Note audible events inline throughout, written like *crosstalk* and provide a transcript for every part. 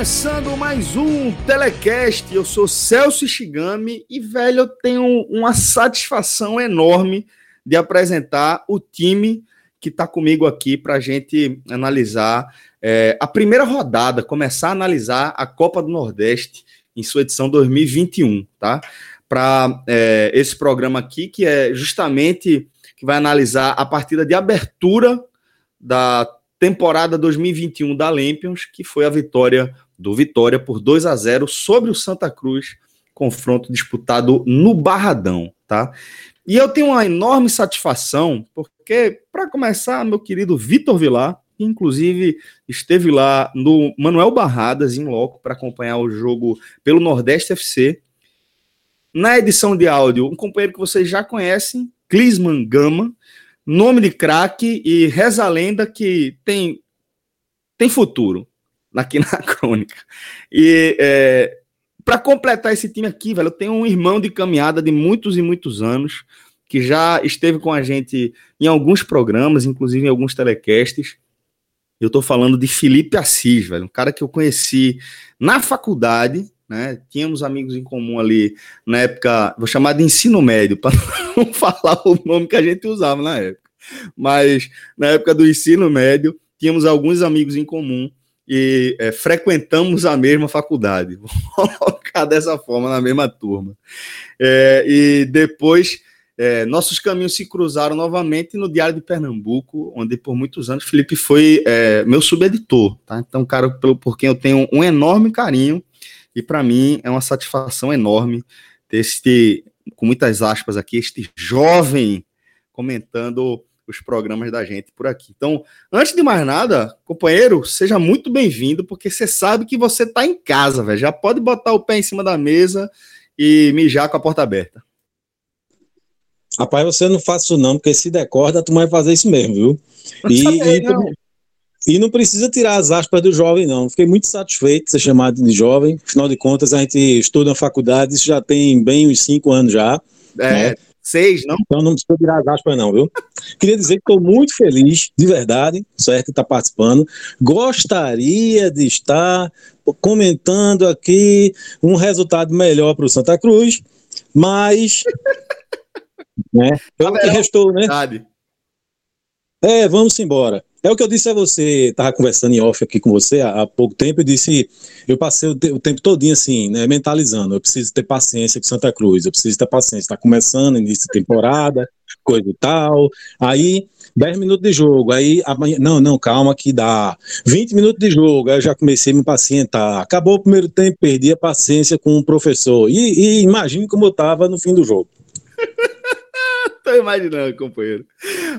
Começando mais um Telecast. Eu sou Celso Shigami e, velho, eu tenho uma satisfação enorme de apresentar o time que está comigo aqui para a gente analisar é, a primeira rodada, começar a analisar a Copa do Nordeste em sua edição 2021, tá? Para é, esse programa aqui, que é justamente que vai analisar a partida de abertura da temporada 2021 da Lampions, que foi a vitória do Vitória por 2 a 0 sobre o Santa Cruz, confronto disputado no Barradão, tá? E eu tenho uma enorme satisfação, porque, para começar, meu querido Vitor Vilar, que inclusive esteve lá no Manuel Barradas, em loco, para acompanhar o jogo pelo Nordeste FC. Na edição de áudio, um companheiro que vocês já conhecem, Clisman Gama, nome de craque e reza a lenda que tem, tem futuro aqui na *laughs* crônica. E é, para completar esse time aqui, velho, eu tenho um irmão de caminhada de muitos e muitos anos que já esteve com a gente em alguns programas, inclusive em alguns telecasts. Eu estou falando de Felipe Assis, velho, um cara que eu conheci na faculdade, né? Tínhamos amigos em comum ali na época, vou chamar de ensino médio, para *laughs* não falar o nome que a gente usava na época. Mas na época do ensino médio, tínhamos alguns amigos em comum e é, frequentamos a mesma faculdade. *laughs* Vou colocar dessa forma, na mesma turma. É, e depois. É, nossos caminhos se cruzaram novamente no Diário de Pernambuco, onde por muitos anos Felipe foi é, meu subeditor, tá? Então, cara, pelo, por quem eu tenho um enorme carinho, e para mim é uma satisfação enorme ter este, com muitas aspas aqui, este jovem comentando os programas da gente por aqui. Então, antes de mais nada, companheiro, seja muito bem-vindo, porque você sabe que você está em casa, velho. Já pode botar o pé em cima da mesa e mijar com a porta aberta. Rapaz, você não faça isso não, porque se decorda, tu vai fazer isso mesmo, viu? E, e, não. E não precisa tirar as aspas do jovem, não. Fiquei muito satisfeito de ser chamado de jovem. Afinal de contas, a gente estuda na faculdade, isso já tem bem uns cinco anos já. É, né? Seis, não? Então não precisa tirar as aspas, não, viu? Queria dizer que estou muito feliz, de verdade, certo, estar participando. Gostaria de estar comentando aqui um resultado melhor para o Santa Cruz, mas. *laughs* né, é o que restou, né? É, vamos embora. É o que eu disse a você, estava conversando em off aqui com você há, há pouco tempo, eu disse, eu passei o, te, o tempo todinho assim, né, mentalizando, eu preciso ter paciência com Santa Cruz, eu preciso ter paciência, está começando, início de temporada, coisa e tal, aí 10 minutos de jogo, aí amanhã, não, não, calma que dá, 20 minutos de jogo, aí eu já comecei a me pacientar, acabou o primeiro tempo, perdi a paciência com o professor, e, e imagine como eu estava no fim do jogo. *laughs* Tô imaginando, companheiro.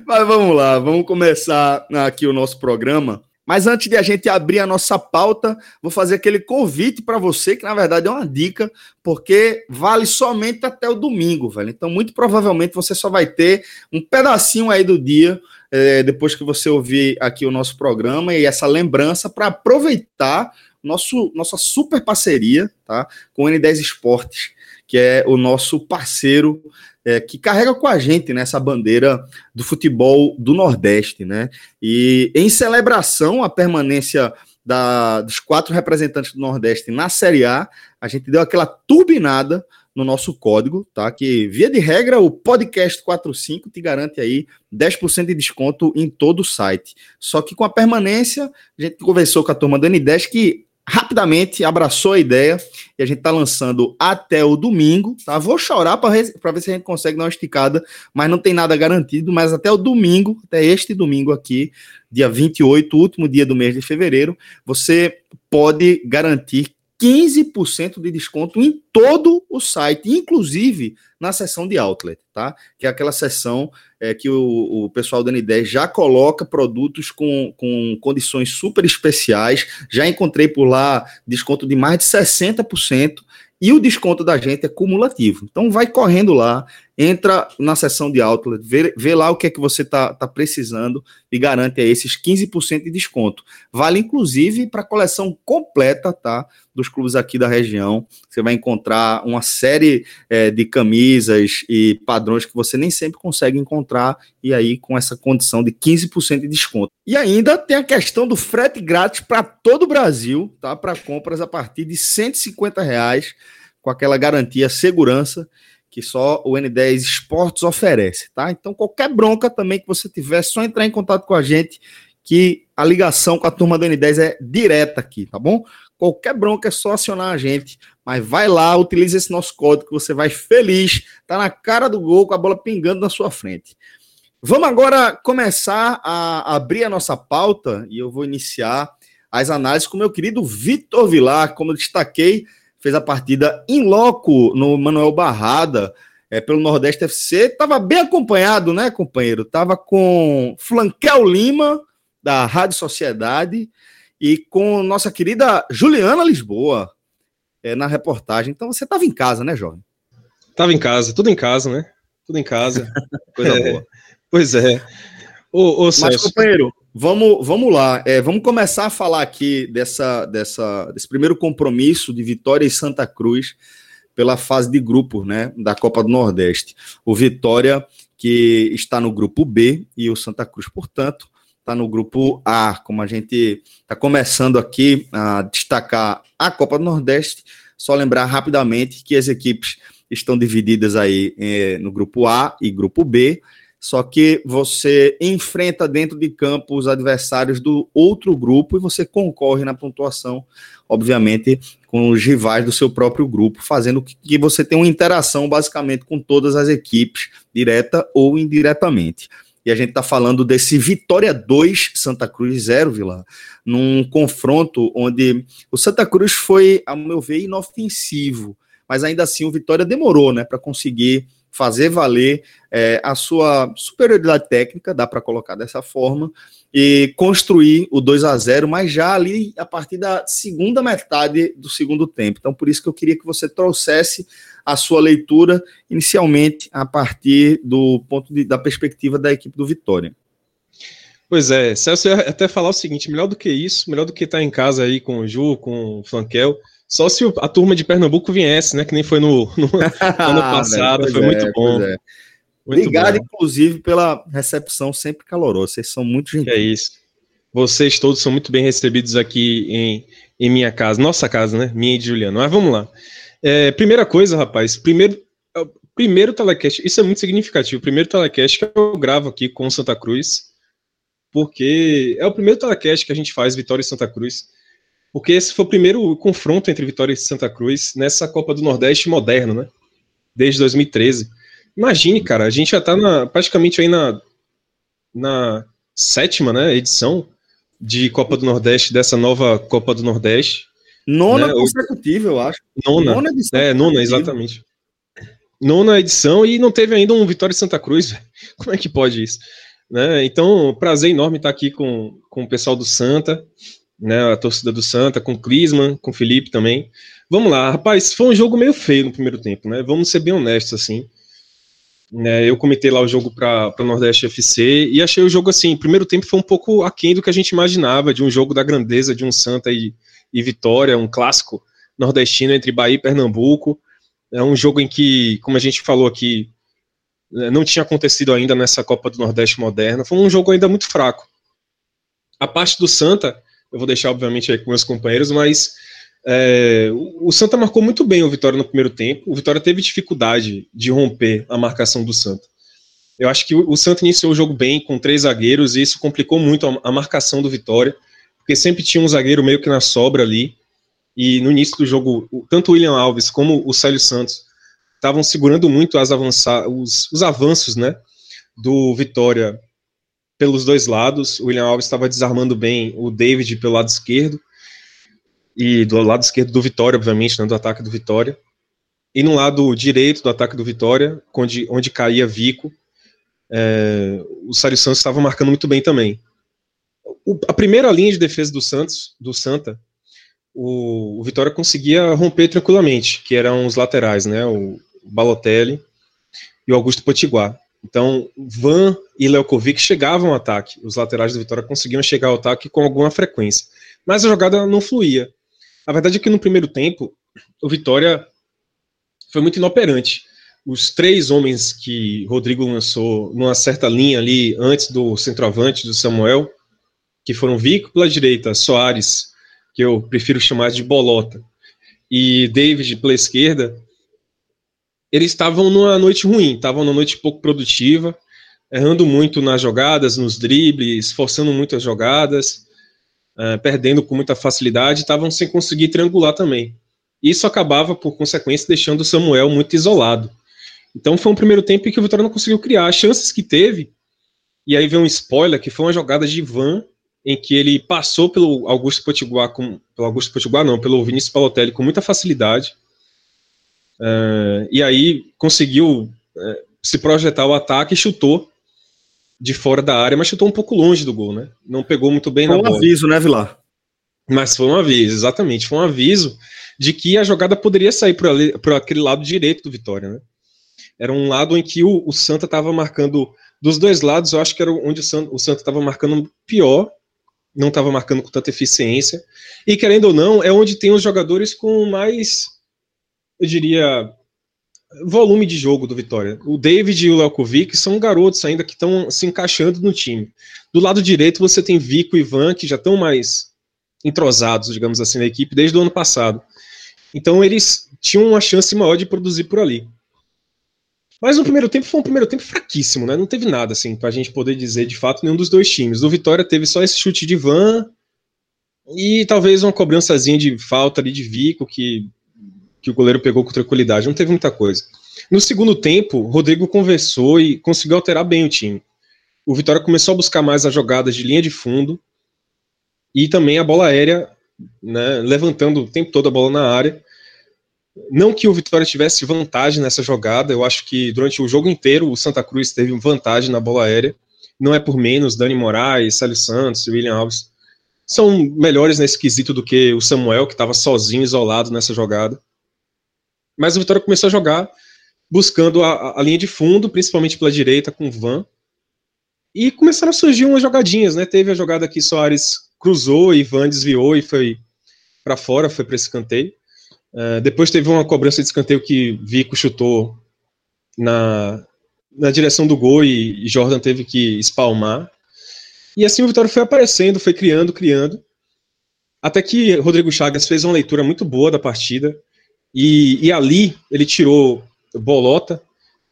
Mas vamos lá, vamos começar aqui o nosso programa. Mas antes de a gente abrir a nossa pauta, vou fazer aquele convite para você, que na verdade é uma dica, porque vale somente até o domingo, velho. Então, muito provavelmente você só vai ter um pedacinho aí do dia, é, depois que você ouvir aqui o nosso programa e essa lembrança para aproveitar nosso, nossa super parceria tá, com o N10 Esportes, que é o nosso parceiro é, que carrega com a gente nessa né, bandeira do futebol do Nordeste, né? E em celebração à permanência da, dos quatro representantes do Nordeste na Série A, a gente deu aquela turbinada no nosso código, tá? Que via de regra o podcast 45 te garante aí 10% de desconto em todo o site. Só que com a permanência, a gente conversou com a turma do N10 que rapidamente abraçou a ideia e a gente está lançando até o domingo, tá? Vou chorar para ver se a gente consegue dar uma esticada, mas não tem nada garantido, mas até o domingo, até este domingo aqui, dia 28, último dia do mês de fevereiro, você pode garantir 15% de desconto em todo o site, inclusive na seção de outlet, tá? Que é aquela seção é, que o, o pessoal da N10 já coloca produtos com, com condições super especiais. Já encontrei por lá desconto de mais de 60%. E o desconto da gente é cumulativo. Então vai correndo lá, entra na seção de outlet, vê, vê lá o que é que você está tá precisando e garante esses 15% de desconto. Vale inclusive para a coleção completa, tá? Dos clubes aqui da região. Você vai encontrar uma série é, de camisas e padrões que você nem sempre consegue encontrar, e aí com essa condição de 15% de desconto. E ainda tem a questão do frete grátis para todo o Brasil, tá? Para compras a partir de 150 reais com aquela garantia segurança que só o N10 Esportes oferece, tá? Então, qualquer bronca também que você tiver, é só entrar em contato com a gente, que a ligação com a turma do N10 é direta aqui, tá bom? Qualquer bronca é só acionar a gente, mas vai lá, utilize esse nosso código que você vai feliz, tá na cara do gol com a bola pingando na sua frente. Vamos agora começar a abrir a nossa pauta e eu vou iniciar as análises com meu querido Vitor Vilar, como eu destaquei, fez a partida em loco no Manuel Barrada, é, pelo Nordeste FC. Estava bem acompanhado, né, companheiro? Tava com Flanquel Lima, da Rádio Sociedade, e com nossa querida Juliana Lisboa, é, na reportagem. Então você estava em casa, né, jovem? Tava em casa, tudo em casa, né? Tudo em casa. *laughs* Coisa é, boa. Pois é. Ô, ô, Mas, companheiro, Vamos, vamos lá, é, vamos começar a falar aqui dessa, dessa, desse primeiro compromisso de Vitória e Santa Cruz pela fase de grupos né, da Copa do Nordeste. O Vitória, que está no grupo B, e o Santa Cruz, portanto, está no grupo A. Como a gente está começando aqui a destacar a Copa do Nordeste, só lembrar rapidamente que as equipes estão divididas aí é, no grupo A e grupo B só que você enfrenta dentro de campo os adversários do outro grupo e você concorre na pontuação, obviamente, com os rivais do seu próprio grupo, fazendo que você tenha uma interação basicamente com todas as equipes, direta ou indiretamente. E a gente está falando desse Vitória 2, Santa Cruz 0, Vila, num confronto onde o Santa Cruz foi, ao meu ver, inofensivo, mas ainda assim o Vitória demorou né, para conseguir fazer valer é, a sua superioridade técnica, dá para colocar dessa forma, e construir o 2 a 0 mas já ali a partir da segunda metade do segundo tempo. Então, por isso que eu queria que você trouxesse a sua leitura inicialmente a partir do ponto de, da perspectiva da equipe do Vitória. Pois é, Celso ia até falar o seguinte: melhor do que isso, melhor do que estar em casa aí com o Ju, com o Flanquel, só se a turma de Pernambuco viesse, né? Que nem foi no, no *laughs* ano passado, foi é, muito bom. É. Muito Obrigado, bom. inclusive, pela recepção sempre calorosa. Vocês são muito gentis. É isso. Vocês todos são muito bem recebidos aqui em, em minha casa, nossa casa, né? Minha e de Juliano. Mas vamos lá. É, primeira coisa, rapaz, primeiro, é primeiro telecast, isso é muito significativo. Primeiro telecast que eu gravo aqui com Santa Cruz, porque é o primeiro telecast que a gente faz, Vitória e Santa Cruz porque esse foi o primeiro confronto entre Vitória e Santa Cruz nessa Copa do Nordeste moderna, né? Desde 2013. Imagine, cara, a gente já está na, praticamente aí na, na sétima né, edição de Copa do Nordeste, dessa nova Copa do Nordeste. Nona né? consecutiva, eu acho. Nona, nona edição. É, nona, exatamente. Nona edição e não teve ainda um Vitória e Santa Cruz. Como é que pode isso? Né? Então, prazer enorme estar aqui com, com o pessoal do Santa né, a torcida do Santa, com o Clisman, com o Felipe também. Vamos lá, rapaz, foi um jogo meio feio no primeiro tempo, né? Vamos ser bem honestos, assim. Né, eu comentei lá o jogo para o Nordeste FC e achei o jogo assim. Primeiro tempo foi um pouco aquém do que a gente imaginava, de um jogo da grandeza de um Santa e, e Vitória, um clássico nordestino entre Bahia e Pernambuco. É um jogo em que, como a gente falou aqui, né, não tinha acontecido ainda nessa Copa do Nordeste moderna. Foi um jogo ainda muito fraco. A parte do Santa, eu vou deixar, obviamente, aí com meus companheiros, mas é, o Santa marcou muito bem o Vitória no primeiro tempo. O Vitória teve dificuldade de romper a marcação do Santa. Eu acho que o, Santa iniciou o jogo bem, com três zagueiros, e isso complicou muito a, marcação do Vitória, porque sempre tinha um zagueiro meio que na sobra ali. E no início do jogo, tanto o William Alves como o Célio Santos estavam segurando muito as os, os avanços né, do Vitória pelos dois lados. O William Alves estava desarmando bem o David pelo lado esquerdo, e do lado esquerdo do Vitória, obviamente, né, do ataque do Vitória. E no lado direito do ataque do Vitória, onde, onde caía Vico, é, o Sário Santos estava marcando muito bem também. O, a primeira linha de defesa do Santos, do Santa, o, o, Vitória conseguia romper tranquilamente, que eram os laterais, né? O Balotelli e o Augusto Potiguar. Então, Van e Leukovic chegavam ao ataque. Os laterais do Vitória conseguiam chegar ao ataque com alguma frequência. Mas a jogada não fluía. A verdade é que no primeiro tempo, o Vitória foi muito inoperante. Os três homens que Rodrigo lançou numa certa linha ali antes do centroavante do Samuel, que foram Vico pela direita, Soares, que eu prefiro chamar de Bolota, e David pela esquerda, eles estavam numa noite ruim, estavam numa noite pouco produtiva, errando muito nas jogadas, nos dribles, forçando muito as jogadas, uh, perdendo com muita facilidade, estavam sem conseguir triangular também. Isso acabava, por consequência, deixando o Samuel muito isolado. Então foi um primeiro tempo em que o Vitória não conseguiu criar. As chances que teve, e aí vem um spoiler, que foi uma jogada de Ivan, em que ele passou pelo Augusto Potiguar, com, pelo Augusto Potiguar não, pelo Vinícius Palotelli com muita facilidade, uh, e aí conseguiu uh, se projetar o ataque e chutou de fora da área, mas chutou um pouco longe do gol, né? Não pegou muito bem foi na um bola. Foi um aviso, né, Vilar? Mas foi um aviso, exatamente. Foi um aviso de que a jogada poderia sair para aquele lado direito do Vitória, né? Era um lado em que o, o Santa estava marcando dos dois lados, eu acho que era onde o Santa, o Santa estava marcando pior, não estava marcando com tanta eficiência. E querendo ou não, é onde tem os jogadores com mais, eu diria, volume de jogo do Vitória. O David e o Lelkovic são garotos ainda que estão se encaixando no time. Do lado direito você tem Vico e Ivan, que já estão mais entrosados, digamos assim, na equipe desde o ano passado. Então eles tinham uma chance maior de produzir por ali. Mas no primeiro tempo foi um primeiro tempo fraquíssimo, né? Não teve nada assim para a gente poder dizer de fato nenhum dos dois times. O Vitória teve só esse chute de Van e talvez uma cobrançazinha de falta ali de Vico que que o goleiro pegou com tranquilidade, não teve muita coisa. No segundo tempo, Rodrigo conversou e conseguiu alterar bem o time. O Vitória começou a buscar mais as jogadas de linha de fundo e também a bola aérea, né, levantando o tempo todo a bola na área. Não que o Vitória tivesse vantagem nessa jogada, eu acho que durante o jogo inteiro o Santa Cruz teve vantagem na bola aérea. Não é por menos, Dani Moraes, Célio Santos, William Alves são melhores nesse quesito do que o Samuel, que estava sozinho, isolado nessa jogada. Mas o Vitória começou a jogar buscando a, a linha de fundo, principalmente pela direita, com o Van. E começaram a surgir umas jogadinhas, né? Teve a jogada que Soares cruzou e Van desviou e foi para fora, foi para esse escanteio. Uh, depois teve uma cobrança de escanteio que Vico chutou na, na direção do gol e, e Jordan teve que espalmar. E assim o Vitória foi aparecendo, foi criando, criando. Até que Rodrigo Chagas fez uma leitura muito boa da partida. E, e ali ele tirou Bolota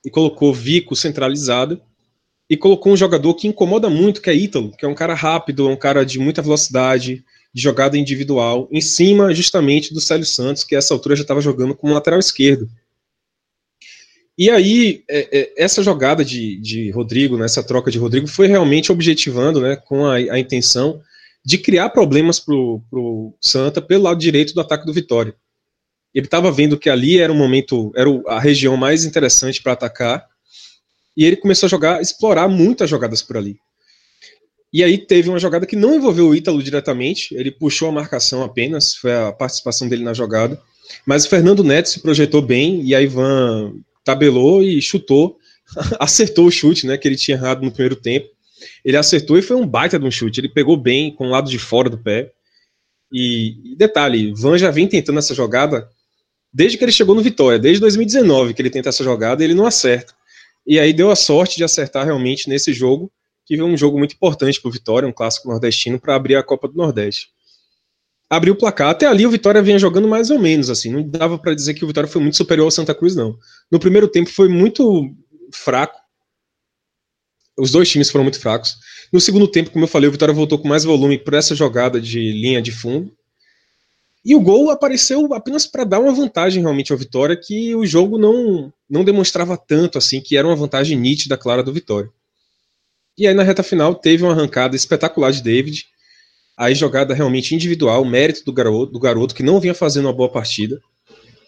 e colocou Vico centralizado e colocou um jogador que incomoda muito, que é Ítalo, que é um cara rápido, um cara de muita velocidade, de jogada individual, em cima justamente do Célio Santos, que essa altura já estava jogando como lateral esquerdo. E aí, é, é, essa jogada de, de Rodrigo, né, essa troca de Rodrigo, foi realmente objetivando, né, com a, a intenção de criar problemas para o Santa pelo lado direito do ataque do Vitória. Ele estava vendo que ali era um momento, era a região mais interessante para atacar, e ele começou a jogar, explorar muitas jogadas por ali. E aí teve uma jogada que não envolveu o Ítalo diretamente, ele puxou a marcação apenas, foi a participação dele na jogada. Mas o Fernando Neto se projetou bem e a Ivan tabelou e chutou, *laughs* acertou o chute, né, que ele tinha errado no primeiro tempo. Ele acertou e foi um baita de um chute, ele pegou bem com o lado de fora do pé. E, e detalhe, Van já vem tentando essa jogada desde que ele chegou no Vitória, desde 2019 que ele tenta essa jogada, ele não acerta. E aí deu a sorte de acertar realmente nesse jogo, que foi um jogo muito importante para o Vitória, um clássico nordestino, para abrir a Copa do Nordeste. Abriu o placar. Até ali o Vitória vinha jogando mais ou menos, assim. Não dava para dizer que o Vitória foi muito superior ao Santa Cruz, não. No primeiro tempo foi muito fraco. Os dois times foram muito fracos. No segundo tempo, como eu falei, o Vitória voltou com mais volume por essa jogada de linha de fundo. E o gol apareceu apenas para dar uma vantagem realmente ao Vitória, que o jogo não, não demonstrava tanto assim, que era uma vantagem nítida, clara do Vitória. E aí na reta final teve uma arrancada espetacular de David, aí jogada realmente individual, mérito do garoto, do garoto que não vinha fazendo uma boa partida.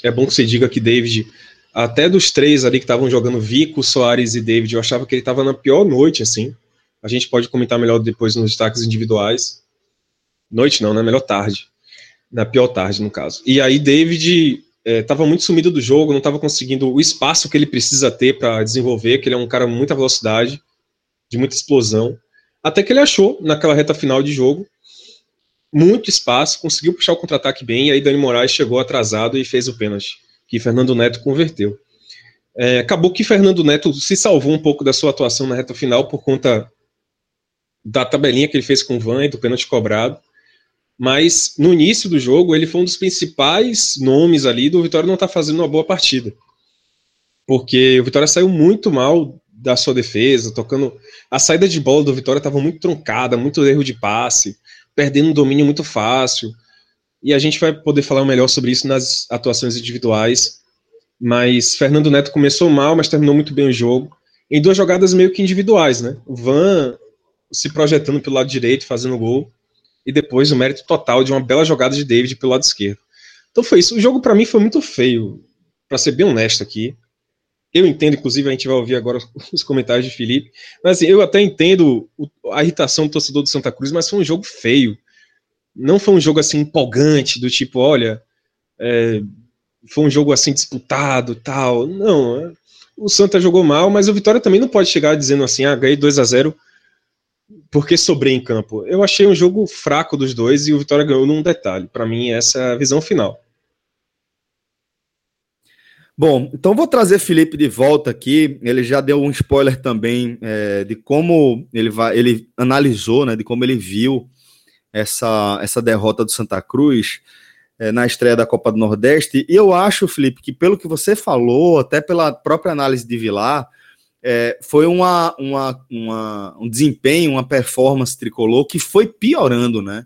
É bom que você diga que David, até dos três ali que estavam jogando, Vico, Soares e David, eu achava que ele estava na pior noite, assim. A gente pode comentar melhor depois nos destaques individuais. Noite não, né? Melhor tarde na pior tarde, no caso. E aí David estava é, muito sumido do jogo, não estava conseguindo o espaço que ele precisa ter para desenvolver, que ele é um cara com muita velocidade, de muita explosão. Até que ele achou, naquela reta final de jogo, muito espaço, conseguiu puxar o contra-ataque bem, e aí Dani Moraes chegou atrasado e fez o pênalti, que Fernando Neto converteu. É, acabou que Fernando Neto se salvou um pouco da sua atuação na reta final por conta da tabelinha que ele fez com o Van e do pênalti cobrado mas no início do jogo ele foi um dos principais nomes ali do Vitória não estar tá fazendo uma boa partida. Porque o Vitória saiu muito mal da sua defesa, tocando. A saída de bola do Vitória estava muito truncada, muito erro de passe, perdendo um domínio muito fácil. E a gente vai poder falar melhor sobre isso nas atuações individuais. Mas Fernando Neto começou mal, mas terminou muito bem o jogo. Em duas jogadas meio que individuais, né? O Van se projetando pelo lado direito, fazendo gol e depois o mérito total de uma bela jogada de David pelo lado esquerdo. Então foi isso. O jogo para mim foi muito feio, para ser bem honesto aqui. Eu entendo, inclusive, a gente vai ouvir agora *laughs* os comentários de Felipe, mas assim, eu até entendo a irritação do torcedor do Santa Cruz, mas foi um jogo feio. Não foi um jogo assim empolgante, do tipo, olha, é, foi um jogo assim disputado tal. Não, é, o Santa jogou mal, mas o Vitória também não pode chegar dizendo assim, ah, ganhei 2 a 0 porque sobrei em campo. Eu achei um jogo fraco dos dois e o Vitória ganhou num detalhe. Para mim, essa é a visão final. Bom, então vou trazer Felipe de volta aqui. Ele já deu um spoiler também é, de como ele vai, ele analisou, né, de como ele viu essa, essa derrota do Santa Cruz é, na estreia da Copa do Nordeste. E eu acho, Felipe, que pelo que você falou, até pela própria análise de Vilar, é, foi uma, uma, uma, um desempenho, uma performance tricolor que foi piorando, né?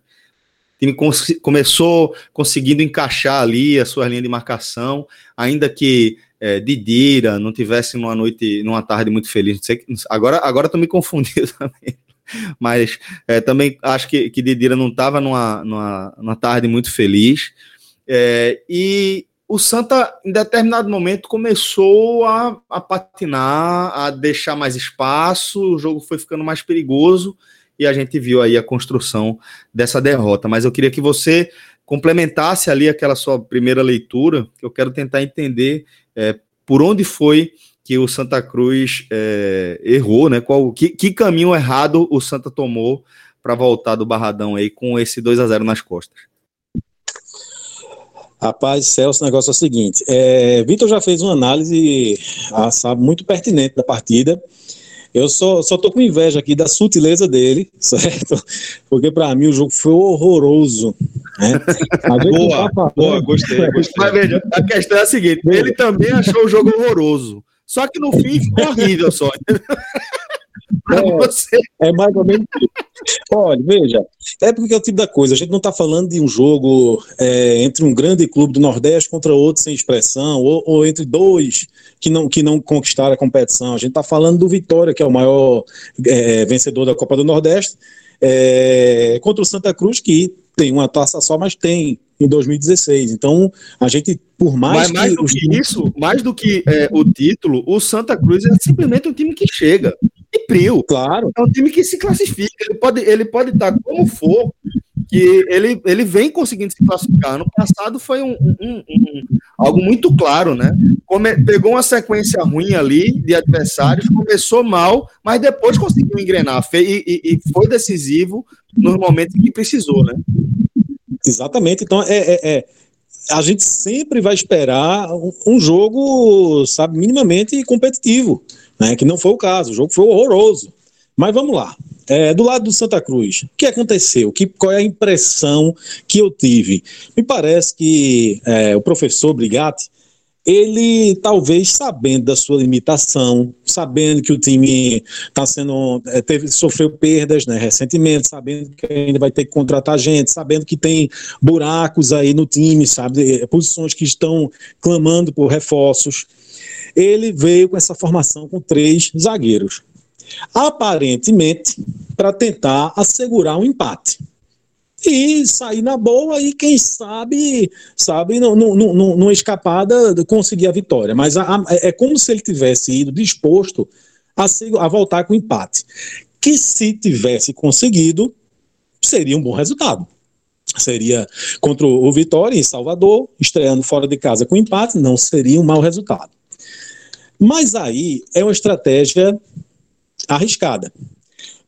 O time começou conseguindo encaixar ali a sua linha de marcação, ainda que é, Didira não tivesse numa noite, numa tarde muito feliz. Sei, agora, agora tô me confundindo *laughs* também. Mas é, também acho que, que Didira não estava numa, numa, numa tarde muito feliz. É, e o Santa, em determinado momento, começou a, a, patinar, a deixar mais espaço, o jogo foi ficando mais perigoso e a gente viu aí a construção dessa derrota. Mas eu queria que você complementasse ali aquela sua primeira leitura, que eu quero tentar entender é, por onde foi que o Santa Cruz é, errou, né? Qual, que, que caminho errado o Santa tomou para voltar do Barradão aí com esse 2 a 0 nas costas. Rapaz, Celso, o negócio é o seguinte: é, Vitor já fez uma análise, ah, sabe, muito pertinente da partida. Eu só, só tô com inveja aqui da sutileza dele, *laughs* certo? Porque para mim o jogo foi horroroso. Né? boa, tá boa, gostei, gostei. Mas veja, a questão é a seguinte: ele também achou o jogo horroroso. Só que no fim ficou horrível só. *laughs* *laughs* É, é, mais ou menos Olha, veja, é porque é o tipo da coisa, a gente não está falando de um jogo é, entre um grande clube do Nordeste contra outro sem expressão, ou, ou, entre dois que não, que não conquistaram a competição. A gente está falando do Vitória, que é o maior é, vencedor da Copa do Nordeste, é, contra o Santa Cruz, que tem uma taça só, mas tem em 2016. Então, a gente, por mais, mais que. do que isso, mais do que é, o título, o Santa Cruz é simplesmente um time que chega. Frio. Claro. É um time que se classifica. Ele pode, ele pode estar como for, que ele, ele vem conseguindo se classificar. No passado foi um, um, um, algo muito claro, né? Come, pegou uma sequência ruim ali de adversários, começou mal, mas depois conseguiu engrenar e, e, e foi decisivo nos momentos que precisou, né? Exatamente. Então, é, é, é, a gente sempre vai esperar um jogo, sabe, minimamente competitivo, né? Que não foi o caso. O jogo foi horroroso. Mas vamos lá. É, do lado do Santa Cruz, o que aconteceu? Que, qual é a impressão que eu tive? Me parece que é, o professor Brigatti ele talvez sabendo da sua limitação, sabendo que o time está sendo é, teve sofreu perdas, né, recentemente, sabendo que ainda vai ter que contratar gente, sabendo que tem buracos aí no time, sabe, é, posições que estão clamando por reforços. Ele veio com essa formação com três zagueiros, aparentemente para tentar assegurar um empate e sair na boa e quem sabe, sabe, numa escapada conseguir a vitória. Mas a, a, é como se ele tivesse ido disposto a, a voltar com empate. Que se tivesse conseguido, seria um bom resultado. Seria contra o Vitória em Salvador, estreando fora de casa com empate, não seria um mau resultado. Mas aí é uma estratégia arriscada.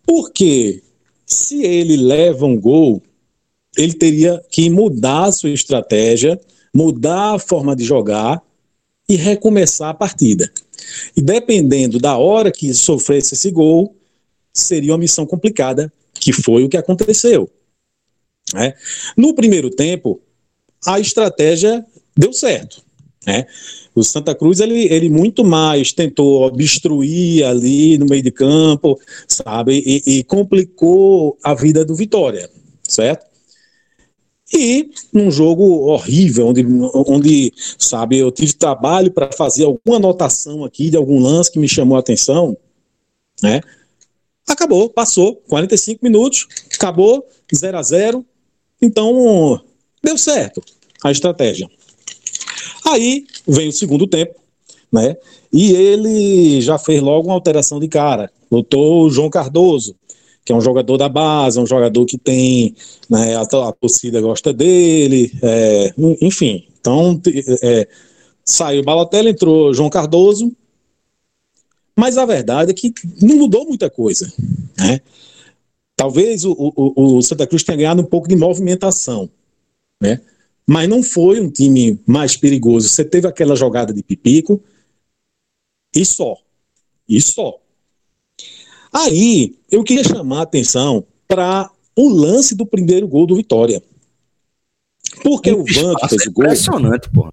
Porque se ele leva um gol, ele teria que mudar a sua estratégia, mudar a forma de jogar e recomeçar a partida. E dependendo da hora que sofresse esse gol, seria uma missão complicada, que foi o que aconteceu. Né? No primeiro tempo, a estratégia deu certo. Né? O Santa Cruz, ele, ele muito mais tentou obstruir ali no meio de campo, sabe, e, e complicou a vida do Vitória, certo? E num jogo horrível, onde, onde sabe, eu tive trabalho para fazer alguma anotação aqui de algum lance que me chamou a atenção, né? Acabou, passou, 45 minutos, acabou, 0 a 0 Então, deu certo a estratégia. Aí vem o segundo tempo, né? E ele já fez logo uma alteração de cara. Botou o João Cardoso, que é um jogador da base, é um jogador que tem, né, a, a torcida gosta dele, é, enfim. Então, é, saiu Balotelli, entrou João Cardoso, mas a verdade é que não mudou muita coisa, né? Talvez o, o, o Santa Cruz tenha ganhado um pouco de movimentação, né? Mas não foi um time mais perigoso. Você teve aquela jogada de Pipico e só. E só. Aí, eu queria chamar a atenção para o lance do primeiro gol do Vitória. Porque o Van que fez o gol. Impressionante, pô.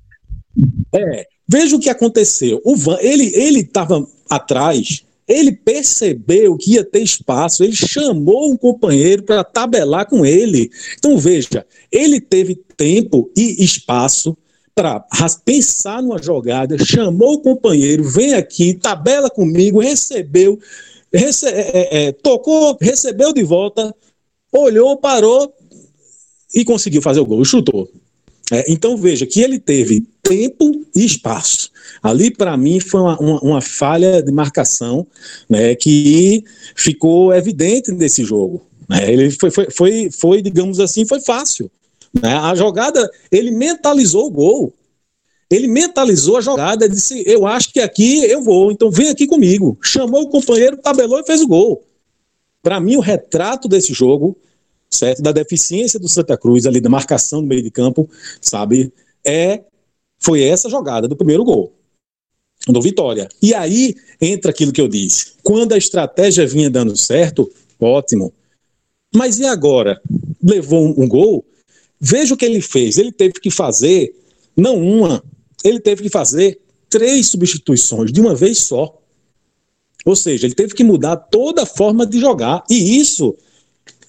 É, veja o que aconteceu. O Van, ele ele estava atrás, ele percebeu que ia ter espaço, ele chamou um companheiro para tabelar com ele. Então veja, ele teve tempo e espaço para pensar numa jogada, chamou o companheiro, vem aqui, tabela comigo, recebeu, rece é, é, é, tocou, recebeu de volta, olhou, parou e conseguiu fazer o gol, chutou. É, então veja que ele teve tempo e espaço. Ali, para mim, foi uma, uma, uma, falha de marcação né, que ficou evidente nesse jogo. Né? Ele foi, foi, foi, foi, digamos assim, foi fácil. Né? A jogada, ele mentalizou o gol. Ele mentalizou a jogada, disse: Eu acho que aqui eu vou, então vem aqui comigo. Chamou o companheiro, tabelou e fez o gol. Para mim, o retrato desse jogo, certo, da deficiência do Santa Cruz, ali da marcação no meio de campo, sabe, é foi essa jogada do primeiro gol do Vitória. E aí entra aquilo que eu disse. Quando a estratégia vinha dando certo, ótimo. Mas e agora? Levou um, um gol? Veja o que ele fez. Ele teve que fazer não uma, ele teve que fazer três substituições de uma vez só. Ou seja, ele teve que mudar toda a forma de jogar. E isso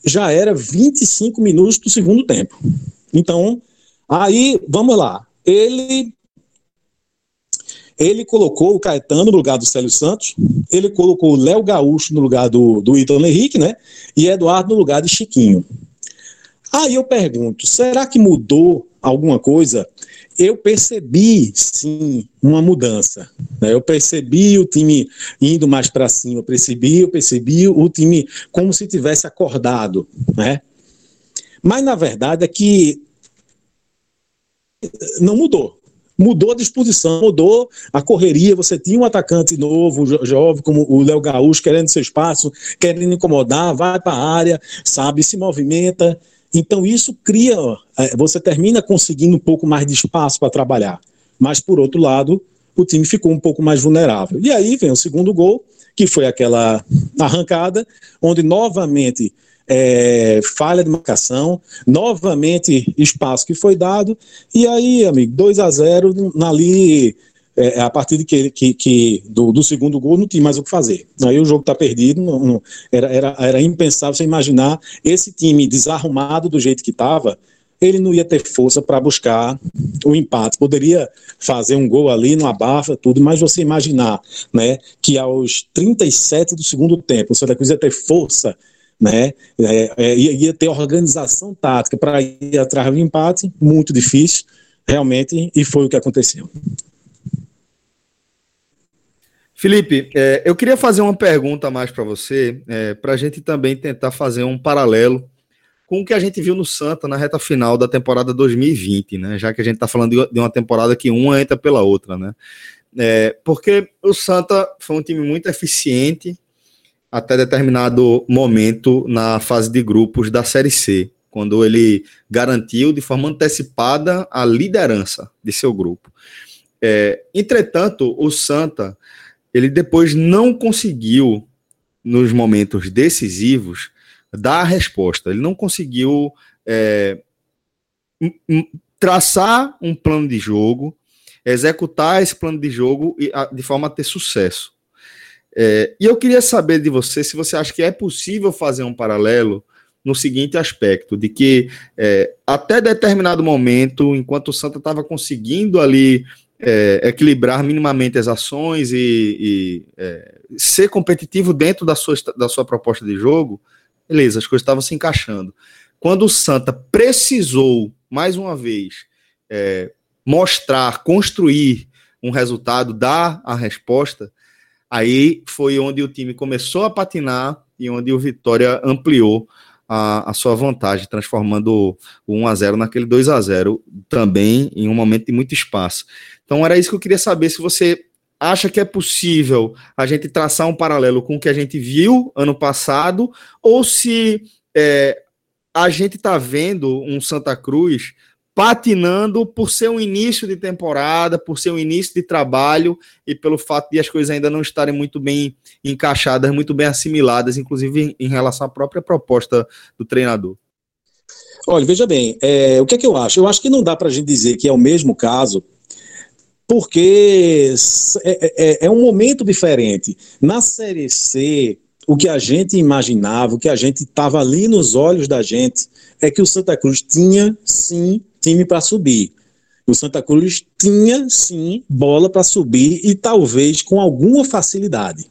já era 25 minutos do segundo tempo. Então, aí, vamos lá. Ele ele colocou o Caetano no lugar do Célio Santos, ele colocou o Léo Gaúcho no lugar do, do Ítalo Henrique, né? E Eduardo no lugar de Chiquinho. Aí eu pergunto, será que mudou alguma coisa eu percebi, sim, uma mudança. Né? Eu percebi o time indo mais para cima, eu percebi, eu percebi o time como se tivesse acordado, né? Mas na verdade é que não mudou. Mudou a disposição, mudou a correria. Você tinha um atacante novo, jovem, como o Léo Gaúcho, querendo seu espaço, querendo incomodar, vai para a área, sabe, se movimenta. Então, isso cria, é, você termina conseguindo um pouco mais de espaço para trabalhar. Mas, por outro lado, o time ficou um pouco mais vulnerável. E aí vem o segundo gol, que foi aquela arrancada, onde novamente é, falha de marcação, novamente espaço que foi dado, e aí, amigo, 2 a 0 ali, é, a partir de que, que, que do, do, segundo gol não tinha mais o que fazer. Aí o jogo está perdido, não, não, era, era, era impensável você imaginar esse time desarrumado do jeito que estava, ele não ia ter força para buscar o empate. Poderia fazer um gol ali, não abafa, tudo, mas você imaginar né, que aos 37 do segundo tempo o Santa Cruz ia ter força né? É, é, ia, ter organização tática para ir atrás do empate, muito difícil, realmente, e foi o que aconteceu. Felipe, é, eu queria fazer uma pergunta mais para você, é, para a gente também tentar fazer um paralelo com o que a gente viu no Santa na reta final da temporada 2020, né? Já que a gente está falando de uma temporada que uma entra pela outra, né? É, porque o Santa foi um time muito eficiente, até determinado momento na fase de grupos da Série C, quando ele garantiu de forma antecipada a liderança de seu grupo. É, entretanto, o Santa, ele depois não conseguiu, nos momentos decisivos, dar a resposta. Ele não conseguiu é, traçar um plano de jogo, executar esse plano de jogo de forma a ter sucesso. É, e eu queria saber de você se você acha que é possível fazer um paralelo no seguinte aspecto, de que é, até determinado momento, enquanto o Santa estava conseguindo ali é, equilibrar minimamente as ações e, e é, ser competitivo dentro da sua, da sua proposta de jogo, beleza, as coisas estavam se encaixando. Quando o Santa precisou, mais uma vez, é, mostrar, construir um resultado, dar a resposta, Aí foi onde o time começou a patinar e onde o Vitória ampliou a, a sua vantagem, transformando o 1 a 0 naquele 2 a 0 também em um momento de muito espaço. Então era isso que eu queria saber se você acha que é possível a gente traçar um paralelo com o que a gente viu ano passado ou se é, a gente está vendo um Santa Cruz patinando por ser um início de temporada, por ser um início de trabalho e pelo fato de as coisas ainda não estarem muito bem encaixadas, muito bem assimiladas, inclusive em relação à própria proposta do treinador. Olha, veja bem, é, o que é que eu acho? Eu acho que não dá para a gente dizer que é o mesmo caso, porque é, é, é um momento diferente. Na Série C, o que a gente imaginava, o que a gente estava ali nos olhos da gente, é que o Santa Cruz tinha, sim, time para subir. O Santa Cruz tinha, sim, bola para subir e talvez com alguma facilidade.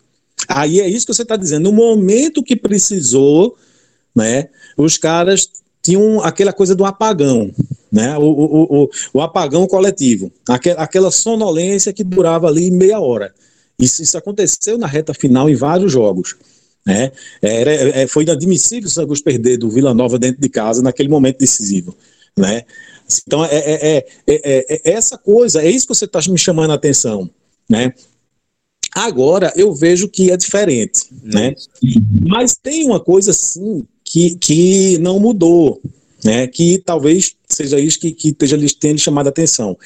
Aí é isso que você está dizendo. No momento que precisou, né, os caras tinham aquela coisa do apagão, né, o, o, o, o apagão coletivo, aquela, sonolência que durava ali meia hora. Isso, isso aconteceu na reta final em vários jogos. Né? Era, é, foi inadmissível o Cruz perder do Vila Nova dentro de casa naquele momento decisivo. Né? Então, é, é, é, é essa coisa, é isso que você está me chamando a atenção. Né? Agora, eu vejo que é diferente. Né? Mas tem uma coisa, sim, que, que não mudou. Né, que talvez seja isso que, que esteja tendo chamado a atenção.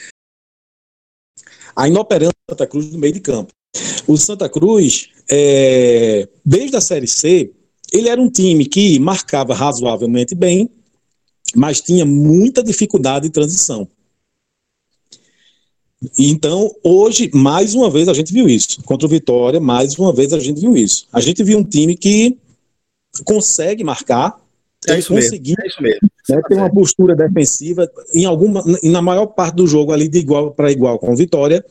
A inoperância do Santa Cruz no meio de campo. O Santa Cruz, é, desde a Série C, ele era um time que marcava razoavelmente bem, mas tinha muita dificuldade de transição. Então, hoje, mais uma vez, a gente viu isso. Contra o Vitória, mais uma vez, a gente viu isso. A gente viu um time que consegue marcar, é isso mesmo, é isso mesmo. Né, ter uma postura defensiva, em alguma, na maior parte do jogo ali de igual para igual com o Vitória,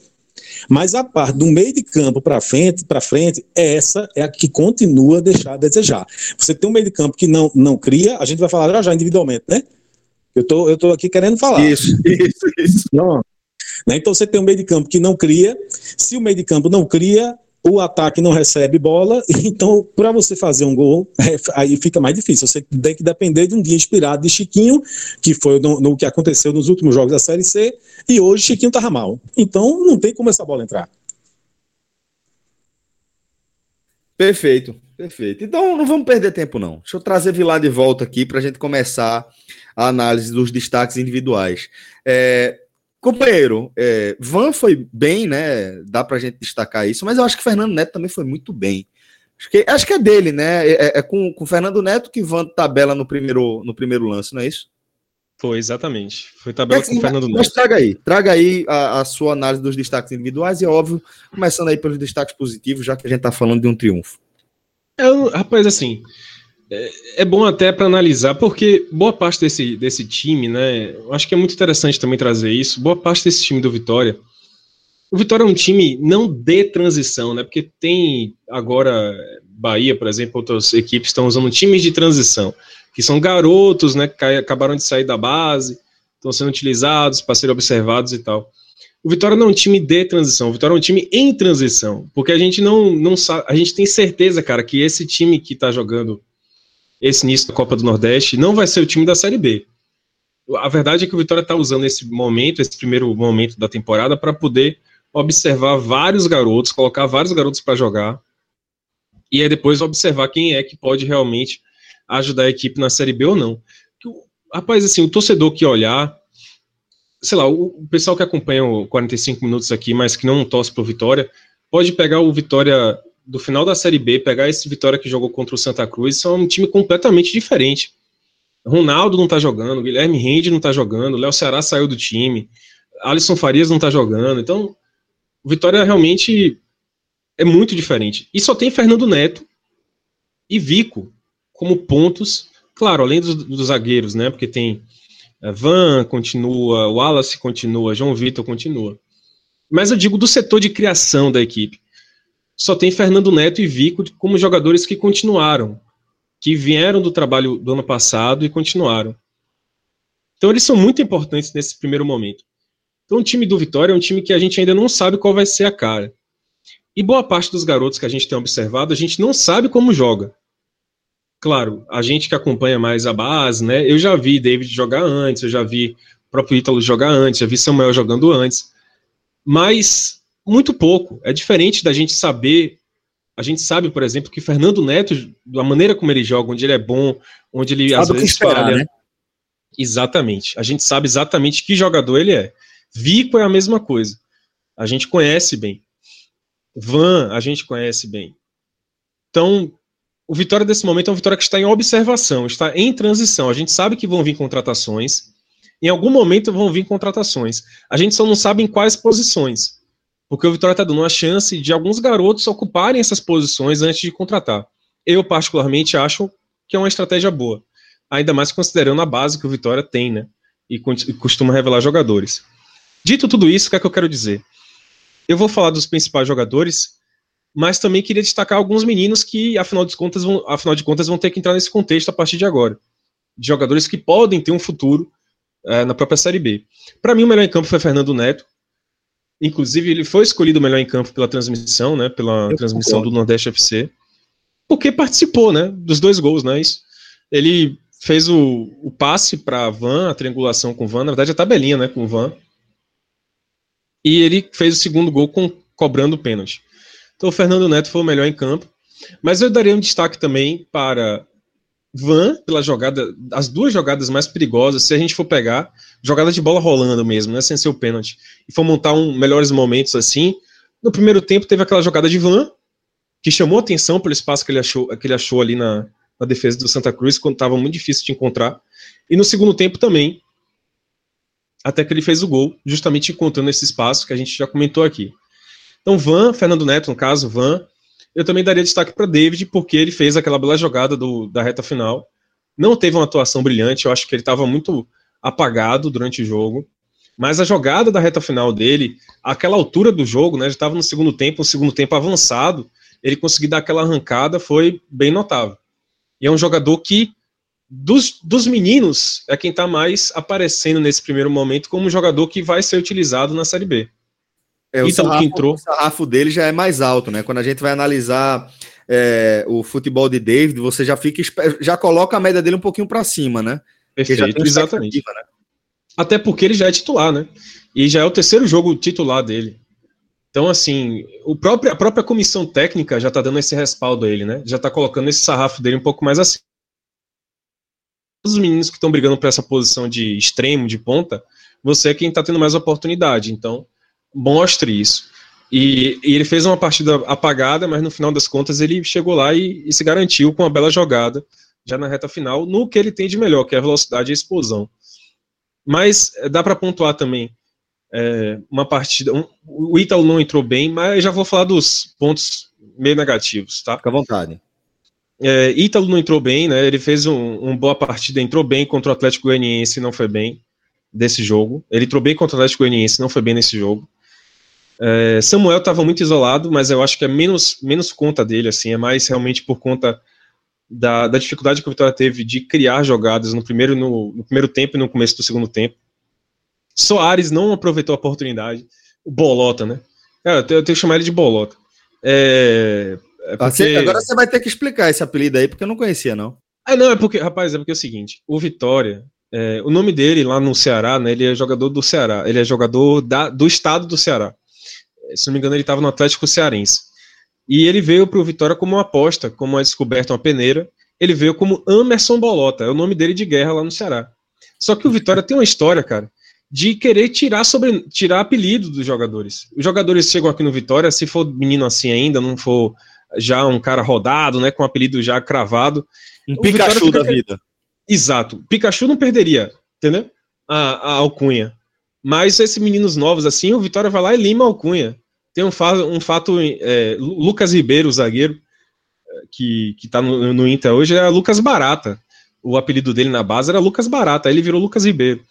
mas a parte do meio de campo para frente, para frente, essa é a que continua a deixar a desejar. Você tem um meio de campo que não, não cria, a gente vai falar já, já individualmente, né? Eu tô, eu tô aqui querendo falar. Isso, *laughs* isso, isso. Não. Né? Então você tem um meio de campo que não cria. Se o meio de campo não cria, o ataque não recebe bola, *laughs* então para você fazer um gol, é, aí fica mais difícil. Você tem que depender de um dia inspirado de Chiquinho, que foi no, no que aconteceu nos últimos jogos da Série C, e hoje Chiquinho estava mal. Então não tem como essa bola entrar. Perfeito, perfeito. Então não vamos perder tempo, não. Deixa eu trazer Vilar de volta aqui para a gente começar a análise dos destaques individuais. É, Companheiro, é, Van foi bem, né? Dá pra gente destacar isso, mas eu acho que Fernando Neto também foi muito bem. Acho que, acho que é dele, né? É, é, é com, com o Fernando Neto que Van tabela no primeiro, no primeiro lance, não é isso? Foi, exatamente. Foi tabela é, com o Fernando Neto. Mas traga aí, traga aí a, a, sua análise dos destaques individuais e, óbvio, começando aí pelos destaques positivos, já que a gente está falando de um triunfo. É, rapaz, assim, é, é bom até para analisar, porque boa parte desse, desse time, né? Acho que é muito interessante também trazer isso. Boa parte desse time do Vitória. O Vitória é um time não de transição, né? Porque tem agora Bahia, por exemplo, outras equipes estão usando times de transição, que são garotos, né? Que acabaram de sair da base, estão sendo utilizados para serem observados e tal. O Vitória não é um time de transição, o Vitória é um time em transição, porque a gente não, não sabe, a gente tem certeza, cara, que esse time que está jogando esse início da Copa do Nordeste não vai ser o time da Série B. A verdade é que o Vitória está usando esse momento, esse primeiro momento da temporada, para poder observar vários garotos, colocar vários garotos para jogar, e aí depois observar quem é que pode realmente ajudar a equipe na Série B ou não. Rapaz, assim, o torcedor que olhar, sei lá, o pessoal que acompanha o 45 minutos aqui, mas que não torce pro Vitória, pode pegar o Vitória do final da Série B, pegar esse Vitória que jogou contra o Santa Cruz, são um time completamente diferente. Ronaldo não tá jogando, Guilherme Rende não tá jogando, Léo Ceará saiu do time, Alisson Farias não tá jogando. Então, o Vitória realmente é muito diferente. E só tem Fernando Neto e Vico como pontos, claro, além dos, dos zagueiros, né? Porque tem é, Van continua, Wallace continua, João Vitor continua. Mas eu digo do setor de criação da equipe só tem Fernando Neto e Vico como jogadores que continuaram, que vieram do trabalho do ano passado e continuaram. Então eles são muito importantes nesse primeiro momento. Então o time do Vitória é um time que a gente ainda não sabe qual vai ser a cara. E boa parte dos garotos que a gente tem observado, a gente não sabe como joga. Claro, a gente que acompanha mais a base, né? Eu já vi David jogar antes, eu já vi o próprio Ítalo jogar antes, já vi Samuel jogando antes. Mas muito pouco. É diferente da gente saber. A gente sabe, por exemplo, que Fernando Neto, da maneira como ele joga, onde ele é bom, onde ele sabe às vezes esperar, falha. Né? Exatamente. A gente sabe exatamente que jogador ele é. Vico é a mesma coisa. A gente conhece bem. Van, a gente conhece bem. Então, o Vitória desse momento é uma vitória que está em observação, está em transição. A gente sabe que vão vir contratações. Em algum momento vão vir contratações. A gente só não sabe em quais posições porque o Vitória está dando uma chance de alguns garotos ocuparem essas posições antes de contratar. Eu, particularmente, acho que é uma estratégia boa, ainda mais considerando a base que o Vitória tem, né? E costuma revelar jogadores. Dito tudo isso, o que é que eu quero dizer? Eu vou falar dos principais jogadores, mas também queria destacar alguns meninos que, afinal de contas, vão, afinal de contas, vão ter que entrar nesse contexto a partir de agora. De jogadores que podem ter um futuro é, na própria Série B. Para mim, o melhor em campo foi Fernando Neto, Inclusive, ele foi escolhido melhor em campo pela transmissão, né? Pela Eu transmissão concordo. do Nordeste FC. Porque participou, né? Dos dois gols, né? Isso. Ele fez o, o passe para Van, a triangulação com Van, na verdade a tabelinha, né? Com Van. E ele fez o segundo gol com, cobrando o pênalti. Então o Fernando Neto foi o melhor em campo. Mas eu daria um destaque também para Van, pela jogada, as duas jogadas mais perigosas, se a gente for pegar, jogada de bola rolando mesmo, né, sem ser o pênalti, e for montar um melhores momentos assim, no primeiro tempo teve aquela jogada de Van, que chamou atenção pelo espaço que ele achou, que ele achou ali na, na defesa do Santa Cruz, quando estava muito difícil de encontrar, e no segundo tempo também, até que ele fez o gol, justamente encontrando esse espaço que a gente já comentou aqui. Então, Van, Fernando Neto, no caso, Van, eu também daria destaque para David, porque ele fez aquela bela jogada do, da reta final. Não teve uma atuação brilhante, eu acho que ele estava muito apagado durante o jogo. Mas a jogada da reta final dele, aquela altura do jogo, né? Já estava no segundo tempo, um segundo tempo avançado, ele conseguir dar aquela arrancada foi bem notável. E é um jogador que, dos, dos meninos, é quem está mais aparecendo nesse primeiro momento como um jogador que vai ser utilizado na Série B. É, o, sarrafo, que entrou. o sarrafo dele já é mais alto, né? Quando a gente vai analisar é, o futebol de David, você já fica já coloca a média dele um pouquinho para cima, né? Perfeito, exatamente. Né? Até porque ele já é titular, né? E já é o terceiro jogo titular dele. Então, assim, o próprio, a própria comissão técnica já tá dando esse respaldo a ele, né? Já tá colocando esse sarrafo dele um pouco mais assim. Os meninos que estão brigando para essa posição de extremo, de ponta, você é quem tá tendo mais oportunidade. Então, mostre isso. E, e, ele fez uma partida apagada, mas no final das contas ele chegou lá e, e, se garantiu com uma bela jogada, já na reta final, no que ele tem de melhor, que é a velocidade e a explosão. Mas eh, dá para pontuar também é, uma partida. Um, o Ítalo não entrou bem, mas já vou falar dos pontos meio negativos, tá? Fica à vontade. É, Ítalo não entrou bem, né? Ele fez um, uma boa partida, entrou bem contra o Atlético Goianiense, não foi bem desse jogo. Ele entrou bem contra o Atlético Goianiense, não foi bem nesse jogo. É, Samuel estava muito isolado, mas eu acho que é menos, menos conta dele, assim, é mais realmente por conta da, da dificuldade que o Vitória teve de criar jogadas no primeiro, no, no primeiro tempo e no começo do segundo tempo. Soares não aproveitou a oportunidade. O Bolota, né? É, eu, tenho, eu tenho que chamar ele de Bolota. É, é ah, porque... Agora você vai ter que explicar esse apelido aí, porque eu não conhecia, não. Ah, não, é porque, rapaz, é porque é o seguinte: o Vitória, é, o nome dele lá no Ceará, né? Ele é jogador do Ceará, ele é jogador da, do estado do Ceará. Se não me engano, ele estava no Atlético Cearense. E ele veio para o Vitória como uma aposta, como uma descoberta, uma peneira. Ele veio como Amerson Bolota, é o nome dele de guerra lá no Ceará. Só que o Vitória tem uma história, cara, de querer tirar sobre tirar apelido dos jogadores. Os jogadores chegam aqui no Vitória, se for menino assim ainda, não for já um cara rodado, né, com apelido já cravado. Um Pikachu da vida. Exato. Pikachu não perderia, entendeu? A, a alcunha. Mas esses meninos novos assim, o Vitória vai lá e lima alcunha. Tem um, fa um fato, é, Lucas Ribeiro, o zagueiro, que, que tá no, no Inter hoje, é Lucas Barata. O apelido dele na base era Lucas Barata, aí ele virou Lucas Ribeiro.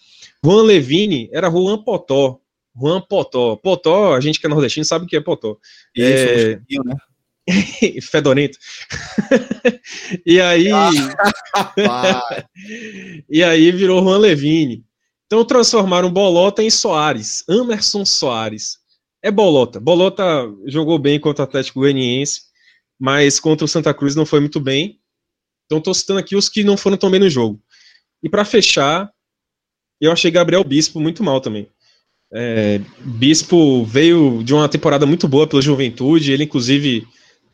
Juan Levine era Juan Potó. Juan Potó. Potó, a gente que é nordestino sabe o que é Potó. É... Um né? Fedorento. e aí. *laughs* *laughs* *laughs* e aí virou Juan Levine. Então transformaram Bolota em Soares. Amerson Soares. É Bolota. Bolota jogou bem contra o Atlético Goianiense, mas contra o Santa Cruz não foi muito bem. Então estou citando aqui os que não foram tão bem no jogo. E para fechar, eu achei Gabriel Bispo muito mal também. É, Bispo veio de uma temporada muito boa pela Juventude, ele inclusive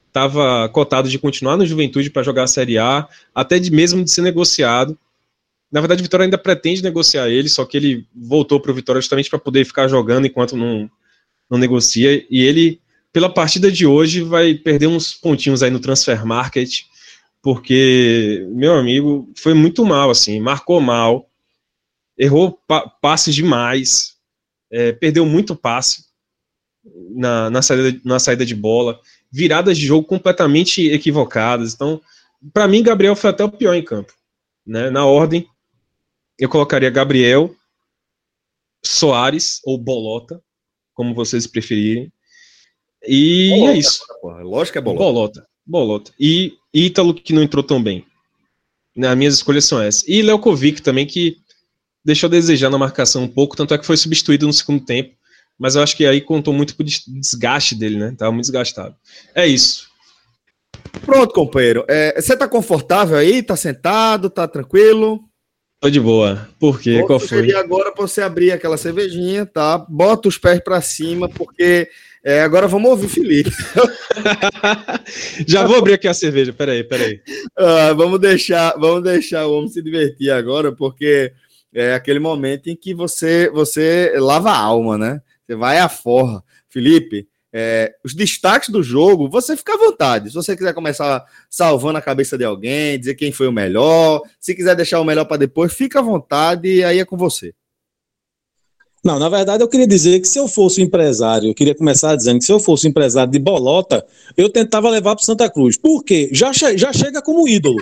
estava cotado de continuar no Juventude para jogar a Série A, até de, mesmo de ser negociado. Na verdade, o Vitória ainda pretende negociar ele, só que ele voltou para o Vitória justamente para poder ficar jogando enquanto não, não negocia. E ele, pela partida de hoje, vai perder uns pontinhos aí no transfer market, porque, meu amigo, foi muito mal, assim, marcou mal errou pa passes demais, é, perdeu muito passe na, na, saída, na saída de bola, viradas de jogo completamente equivocadas. Então, para mim, Gabriel foi até o pior em campo. Né? Na ordem, eu colocaria Gabriel, Soares ou Bolota, como vocês preferirem. E Bolota, é isso. Porra, lógico que é Bolota. Bolota. Bolota. E Ítalo, que não entrou tão bem. As minhas escolhas são essas. E Leukovic também, que deixou a desejar na marcação um pouco, tanto é que foi substituído no segundo tempo. Mas eu acho que aí contou muito com o desgaste dele, né? Tava muito desgastado. É isso. Pronto, companheiro. É, você tá confortável aí? Tá sentado? Tá tranquilo? Tô de boa. Por quê? Vou Qual foi? agora pra você abrir aquela cervejinha, tá? Bota os pés para cima, porque é, agora vamos ouvir o Felipe. *laughs* Já vou abrir aqui a cerveja. Peraí, peraí. *laughs* Ah, vamos deixar, vamos deixar o homem se divertir agora, porque é aquele momento em que você você lava a alma, né? Você vai à forra. Felipe, é, os destaques do jogo, você fica à vontade. Se você quiser começar salvando a cabeça de alguém, dizer quem foi o melhor, se quiser deixar o melhor para depois, fica à vontade e aí é com você. Não, na verdade eu queria dizer que se eu fosse um empresário, eu queria começar dizendo que se eu fosse um empresário de bolota, eu tentava levar para Santa Cruz. Por quê? Já, che já chega como ídolo.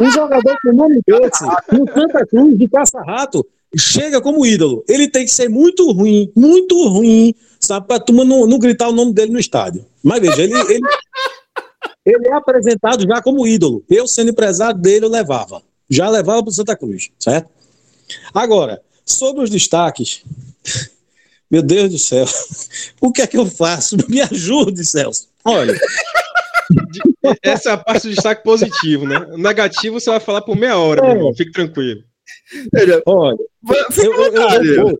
Um jogador com nome desse, no Santa Cruz, de caça-rato, chega como ídolo. Ele tem que ser muito ruim, muito ruim, sabe, pra turma não, não gritar o nome dele no estádio. Mas veja, ele, ele, ele é apresentado já como ídolo. Eu, sendo empresário dele, eu levava. Já levava para Santa Cruz, certo? Agora, sobre os destaques, meu Deus do céu, o que é que eu faço? Me ajude, Celso. Olha. Essa é a parte do destaque positivo, né? O negativo você vai falar por meia hora, é. meu irmão. Fique tranquilo. Olha, eu, eu, eu,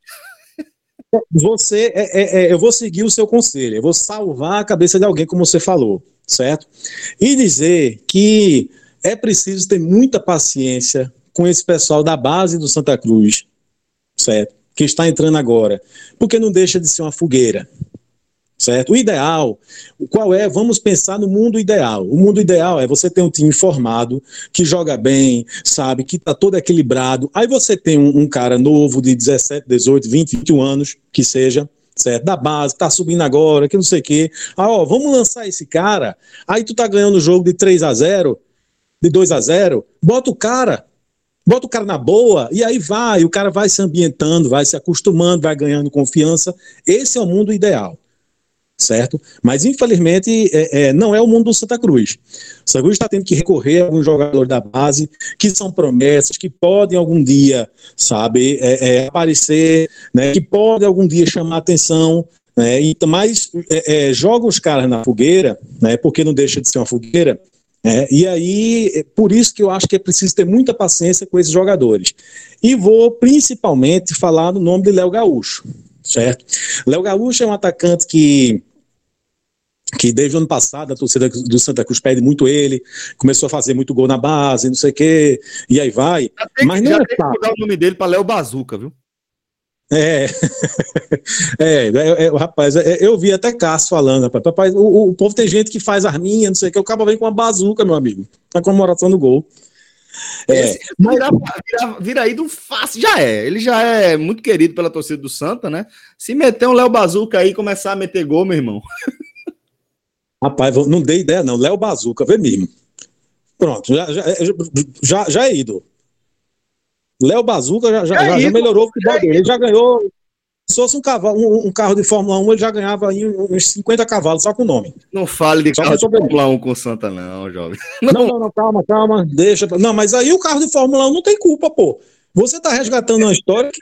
você, é, é, é, eu vou seguir o seu conselho, eu vou salvar a cabeça de alguém, como você falou, certo? E dizer que é preciso ter muita paciência com esse pessoal da base do Santa Cruz, certo? Que está entrando agora, porque não deixa de ser uma fogueira, certo? O ideal, qual é? Vamos pensar no mundo ideal. O mundo ideal é você ter um time formado, que joga bem, sabe, que está todo equilibrado. Aí você tem um, um, cara novo de 17, 18, 20, 21 anos, que seja, certo? Da base, tá subindo agora, que não sei o quê. Ah, ó, vamos lançar esse cara. Aí tu tá ganhando o jogo de 3 a 0 de 2 a 0 bota o cara, Bota o cara na boa e aí vai, o cara vai se ambientando, vai se acostumando, vai ganhando confiança. Esse é o mundo ideal, certo? Mas infelizmente é, é, não é o mundo do Santa Cruz. O Santa Cruz está tendo que recorrer a alguns jogadores da base que são promessas, que podem algum dia, sabe, é, é aparecer, né, que podem algum dia chamar atenção. Né, e, mas é, é, joga os caras na fogueira, né, porque não deixa de ser uma fogueira, é, e aí, é por isso que eu acho que é preciso ter muita paciência com esses jogadores. E vou principalmente falar no nome de Léo Gaúcho, certo? Léo Gaúcho é um atacante que que desde o ano passado a torcida do Santa Cruz pede muito ele, começou a fazer muito gol na base, não sei o quê, e aí vai. mas não já é tem que mudar o nome dele para Léo Bazuca, viu? É, *laughs* é, é, é, rapaz, é, eu vi até Cássio falando, rapaz, rapaz o, o, povo tem gente que faz arminha, não sei o que, o cabo vem com uma bazuca, meu amigo, na comemoração do gol. É, mas vira, vira, vira ídolo fácil, já é, ele já é muito querido pela torcida do Santa, né? Se meter um Léo Bazuca aí e começar a meter gol, meu irmão. *laughs* Rapaz, não dei ideia não, Léo Bazuca, vê mesmo. Pronto, já, já, já, já é ídolo. Léo Bazuca já, já, é já, melhorou o futebol dele. Ele já ganhou. Se fosse um, cavalo, um, um, carro de Fórmula 1, ele já ganhava aí uns 50 cavalos, só com o nome. Não fale de só carro de Fórmula 1 com o Santa, não, jovem. Não. não, não, não, calma, calma. Deixa. Não, mas aí o carro de Fórmula 1 não tem culpa, pô. Você está resgatando uma história que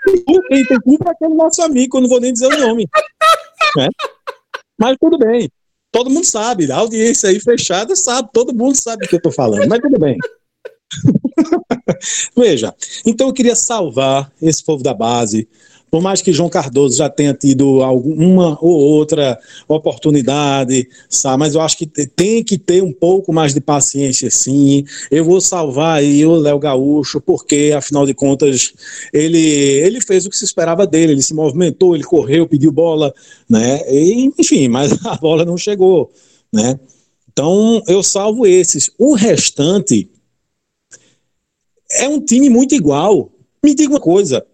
quem tem culpa é aquele nosso amigo, eu não vou nem dizer o nome. *laughs* É. Mas tudo bem. Todo mundo sabe, a audiência aí fechada sabe, todo mundo sabe que eu estou falando, mas tudo bem. *laughs* Veja, então eu queria salvar esse povo da base. Por mais que João Cardoso já tenha tido alguma ou outra oportunidade, sabe? mas eu acho que tem que ter um pouco mais de paciência, sim. Eu vou salvar aí o Léo Gaúcho, porque, afinal de contas, ele, ele fez o que se esperava dele, ele se movimentou, ele correu, pediu bola, né? E, enfim, mas *laughs* a bola não chegou, né? Então, eu salvo esses. O restante, é um time muito igual. Me diga uma coisa.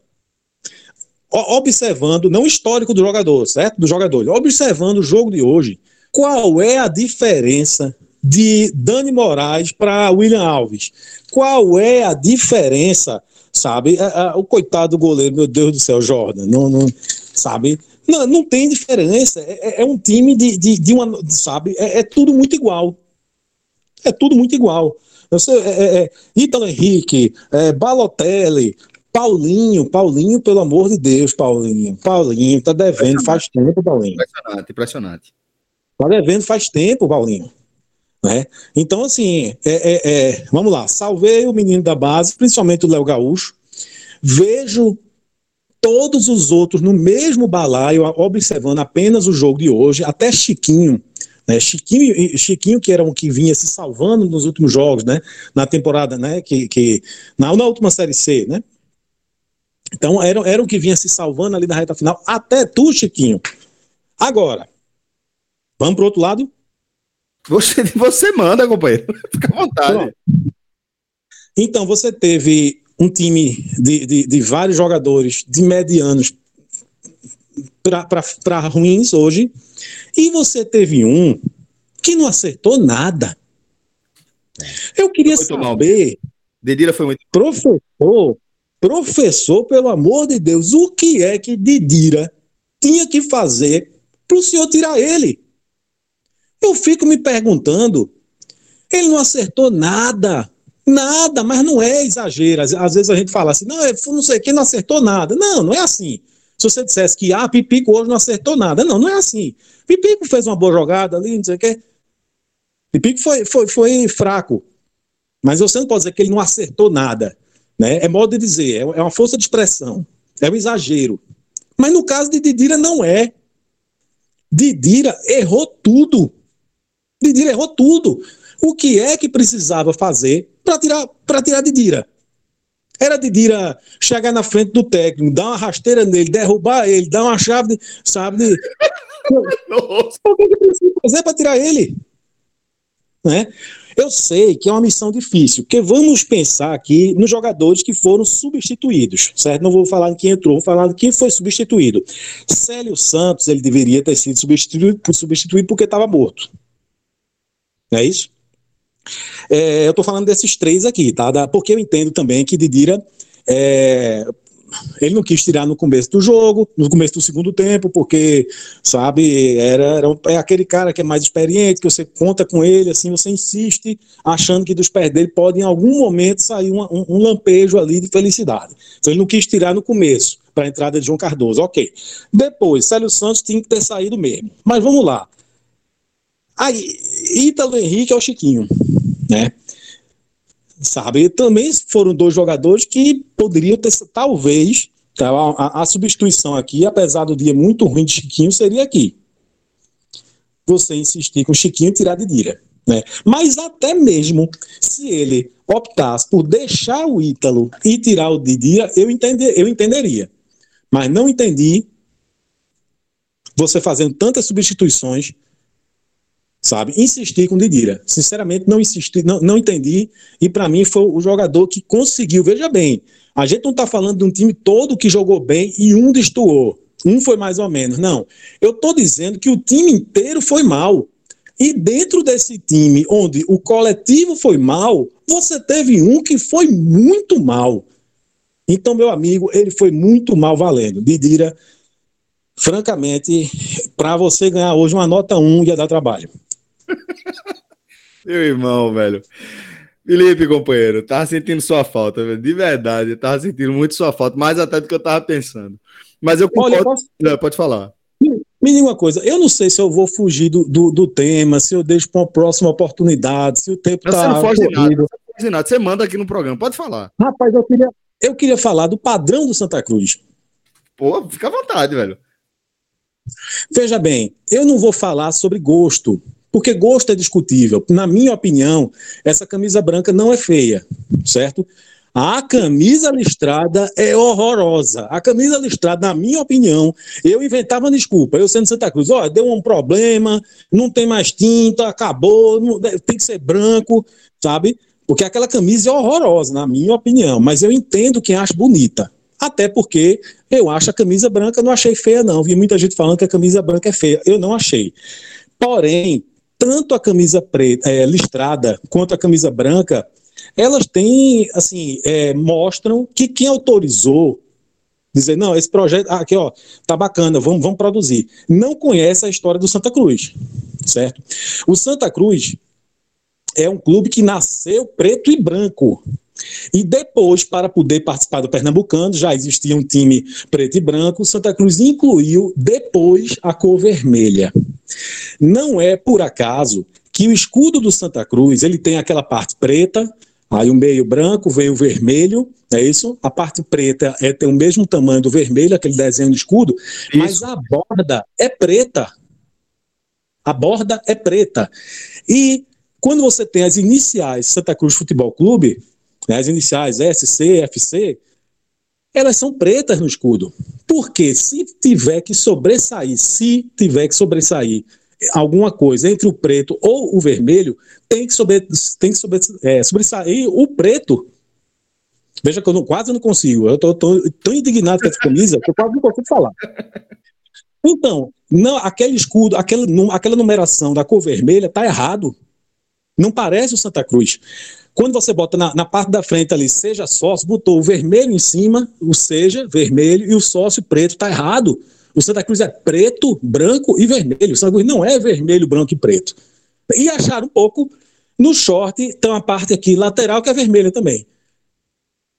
Observando, não histórico do jogador, certo? Do jogador, observando o jogo de hoje, qual é a diferença de Dani Moraes para William Alves? Qual é a diferença, sabe? O coitado do goleiro, meu Deus do céu, Jordan, não, não sabe? Não, não tem diferença. É, é um time de, de, de uma, sabe? É, é tudo muito igual. É tudo muito igual. Você, é, é, é, Henrique, é, Balotelli, Paulinho, Paulinho, pelo amor de Deus, Paulinho. Paulinho, tá devendo faz tempo, Paulinho. Impressionante, impressionante. Tá devendo faz tempo, Paulinho. Né? Então, assim, é, é, é, vamos lá. Salvei o menino da base, principalmente o Léo Gaúcho. Vejo todos os outros no mesmo balaio, observando apenas o jogo de hoje, até Chiquinho né? Chiquinho, Chiquinho, que era um que vinha se salvando nos últimos jogos, né? na temporada, né? que, que na, na última Série C, né? Então, era, era o que vinha se salvando ali na reta final, até tu, Chiquinho. Agora, vamos para o outro lado? Você, você manda, companheiro. *laughs* Fica à vontade. Então, você teve um time de, de, de vários jogadores de medianos para ruins hoje, e você teve um que não acertou nada. Eu queria saber. Dedira foi muito. Professor, professor, pelo amor de Deus, o que é que Didira tinha que fazer para o senhor tirar ele? Eu fico me perguntando. Ele não acertou nada. Nada, mas não é exagero. Às vezes a gente fala assim, não, não sei quem não acertou nada. Não, não é assim. Se você dissesse que ah, Pipico hoje não acertou nada. Não, não é assim. Pipico fez uma boa jogada ali, não sei o quê. Pipico foi, foi, foi fraco. Mas você não pode dizer que ele não acertou nada. Né? É modo de dizer, é, é uma força de expressão. É um exagero. Mas no caso de Didira, não é. Didira errou tudo. Didira errou tudo. O que é que precisava fazer para tirar, tirar Didira? Era de Dira chegar na frente do técnico, dar uma rasteira nele, derrubar ele, dar uma chave, de, sabe? *laughs* Nossa. O que precisa fazer para tirar ele? Né? Eu sei que é uma missão difícil, porque vamos pensar aqui nos jogadores que foram substituídos, certo? Não vou falar de quem entrou, vou falar de quem foi substituído. Célio Santos, ele deveria ter sido substituído, substituído porque estava morto. Não é isso? É, eu estou falando desses três aqui, tá? Da, porque eu entendo também que Didira é, ele não quis tirar no começo do jogo, no começo do segundo tempo, porque, sabe, era, era é aquele cara que é mais experiente, que você conta com ele, assim, você insiste, achando que dos pés dele pode em algum momento sair uma, um, um lampejo ali de felicidade. Então ele não quis tirar no começo, para a entrada de João Cardoso, ok. Depois, Célio Santos tinha que ter saído mesmo. Mas vamos lá. Aí, Ítalo Henrique é o Chiquinho, né? Sabe? Também foram dois jogadores que poderiam ter, talvez, tá, a, a, substituição aqui, apesar do dia muito ruim de Chiquinho, seria aqui. Você insistir com Chiquinho e tirar de Dira. Né? Mas até mesmo se ele optasse por deixar o Ítalo e tirar o Didira, eu, entender, eu entenderia. Mas não entendi você fazendo tantas substituições sabe? Insistir com Didira. Sinceramente, não insisti, não, não entendi. E para mim foi o jogador que conseguiu. Veja bem, a gente não está falando de um time todo que jogou bem e um destoou. Um foi mais ou menos. Não. Eu estou dizendo que o time inteiro foi mal. E dentro desse time, onde o coletivo foi mal, você teve um que foi muito mal. Então, meu amigo, ele foi muito mal valendo. Didira, francamente, para você ganhar hoje uma nota 1 ia dar trabalho. Meu irmão, velho. Felipe, companheiro, tava sentindo sua falta, velho. De verdade, tava sentindo muito sua falta, mais até do que eu tava pensando. Mas eu concordo. Olha, posso... Não, pode falar. Me diga uma coisa, eu não sei se eu vou fugir do, do, do tema, se eu deixo para uma próxima oportunidade, se o tempo tá. Você não foge de nada, você, foge de nada, você manda aqui no programa, pode falar. Rapaz, eu queria, eu queria falar do padrão do Santa Cruz. Pô, fica à vontade, velho. Veja bem, eu não vou falar sobre gosto, porque gosto é discutível. Na minha opinião, essa camisa branca não é feia, certo? A camisa listrada é horrorosa. A camisa listrada, na minha opinião, eu inventava desculpa. Eu sendo Santa Cruz, ó, deu um problema, não tem mais tinta, acabou, não, tem que ser branco, sabe? Porque aquela camisa é horrorosa, na minha opinião. Mas eu entendo quem acha bonita. Até porque eu acho a camisa branca, não achei feia, não. Vi muita gente falando que a camisa branca é feia. Eu não achei. Porém, tanto a camisa preta, é, listrada quanto a camisa branca, elas têm, assim, é, mostram que quem autorizou dizer, não, esse projeto, ah, aqui ó, tá bacana, vamos, vamos produzir. Não conhece a história do Santa Cruz, certo? O Santa Cruz é um clube que nasceu preto e branco. E depois, para poder participar do Pernambucano, já existia um time preto e branco, Santa Cruz incluiu depois a cor vermelha. Não é por acaso que o escudo do Santa Cruz ele tem aquela parte preta, aí o meio branco, vem o vermelho, é isso? A parte preta é, tem o mesmo tamanho do vermelho, aquele desenho de escudo, isso. mas a borda é preta. A borda é preta. E quando você tem as iniciais Santa Cruz Futebol Clube, né, as iniciais SC, FC, elas são pretas no escudo. Porque se tiver que sobressair, se tiver que sobressair alguma coisa entre o preto ou o vermelho, tem que, sobre, tem que sobre, é, sobressair o preto. Veja que eu não, quase não consigo. Eu estou tão indignado com essa camisa que eu quase não consigo falar. Então, não, aquele escudo, aquela, aquela numeração da cor vermelha está errado. Não parece o Santa Cruz. Quando você bota na, na, parte da frente ali, seja sócio, botou o vermelho em cima, o seja vermelho, e o sócio preto, está errado. O Santa Cruz é preto, branco e vermelho. O Santa Cruz não é vermelho, branco e preto. E acharam um pouco no short, tem uma parte aqui lateral que é vermelha também.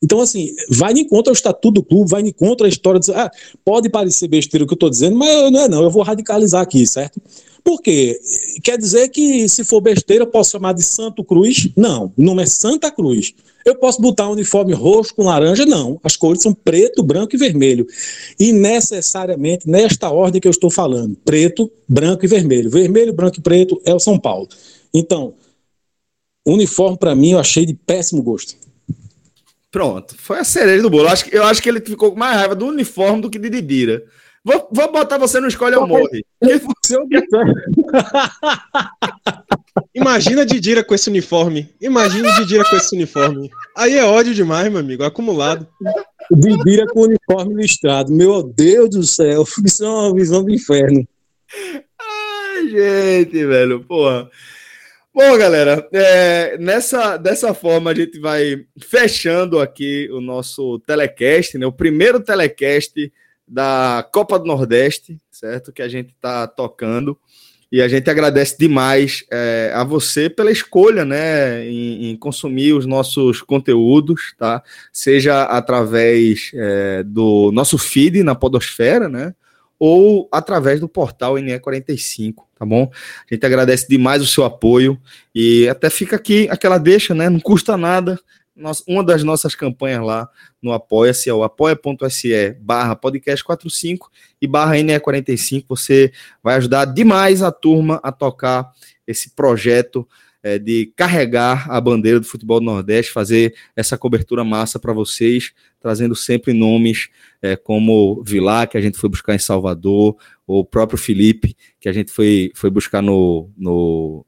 Então, assim, vai em contra o estatuto do clube, vai em contra a história. De, ah, pode parecer besteira o que eu estou dizendo, mas não é não, eu vou radicalizar aqui, certo? Por quê? Quer dizer que se for besteira eu posso chamar de Santo Cruz? Não, o nome é Santa Cruz. Eu posso botar um uniforme roxo com laranja? Não. As cores são preto, branco e vermelho. E necessariamente nesta ordem que eu estou falando: preto, branco e vermelho. Vermelho, branco e preto é o São Paulo. Então, uniforme para mim eu achei de péssimo gosto. Pronto, foi a cereja do bolo. Eu acho, eu acho que ele ficou com mais raiva do uniforme do que de Didira. Vou, vou botar você no escolha ou morre. Imagina Didira com esse uniforme. Imagina Didira com esse uniforme. Aí é ódio demais, meu amigo, acumulado. Didira com o uniforme listrado. Meu Deus do céu, *laughs* isso é uma visão do inferno. Ai, gente, velho, porra. Bom, galera, é, nessa, dessa forma a gente vai fechando aqui o nosso telecast, né? O primeiro telecast da Copa do Nordeste, certo? Que a gente está tocando. E a gente agradece demais é, a você pela escolha, né, em, em, consumir os nossos conteúdos, tá? Seja através é, do nosso feed na Podosfera, né? Ou através do portal NE45, tá bom? A gente agradece demais o seu apoio e até fica aqui aquela deixa, né? Não custa nada uma das nossas campanhas lá no Apoia-se, é o apoia.se barra podcast 45 e barra NE45. Você vai ajudar demais a turma a tocar esse projeto é, de carregar a bandeira do futebol do Nordeste, fazer essa cobertura massa para vocês, trazendo sempre nomes é, como Vilar, que a gente foi buscar em Salvador, o próprio Felipe, que a gente foi, foi buscar no, no,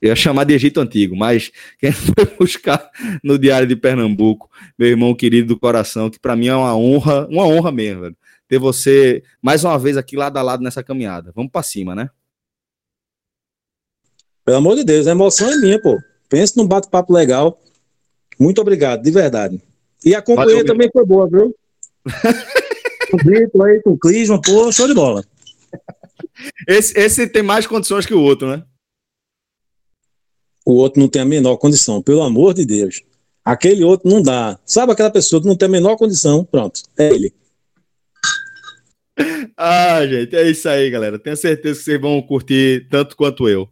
eu ia chamar de Egito Antigo, mas quem *laughs* foi buscar no Diário de Pernambuco, meu irmão querido do coração, que para mim é uma honra, uma honra mesmo, velho, ter você mais uma vez aqui lado a lado nessa caminhada. Vamos para cima, né? Pelo amor de Deus, a emoção é minha, pô. Pensa num bate-papo legal. Muito obrigado, de verdade. E a companhia Valeu, também foi boa, viu? *laughs* o Brito aí com o Clisman, pô, show de bola. Esse, esse tem mais condições que o outro, né? O outro não tem a menor condição, pelo amor de Deus. Aquele outro não dá. Sabe aquela pessoa que não tem a menor condição? Pronto, é ele. Ah, gente, é isso aí, galera. Tenho certeza que vocês vão curtir tanto quanto eu.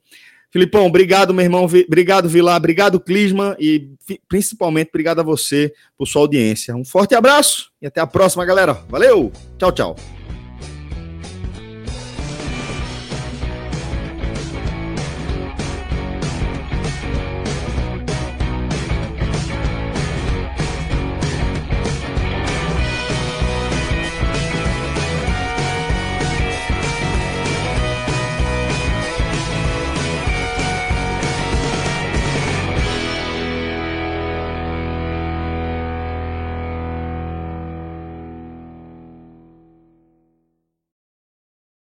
Filipão, obrigado, meu irmão. Obrigado, Vilar. Obrigado, Clisma. E principalmente, obrigado a você por sua audiência. Um forte abraço e até a próxima, galera. Valeu! Tchau, tchau.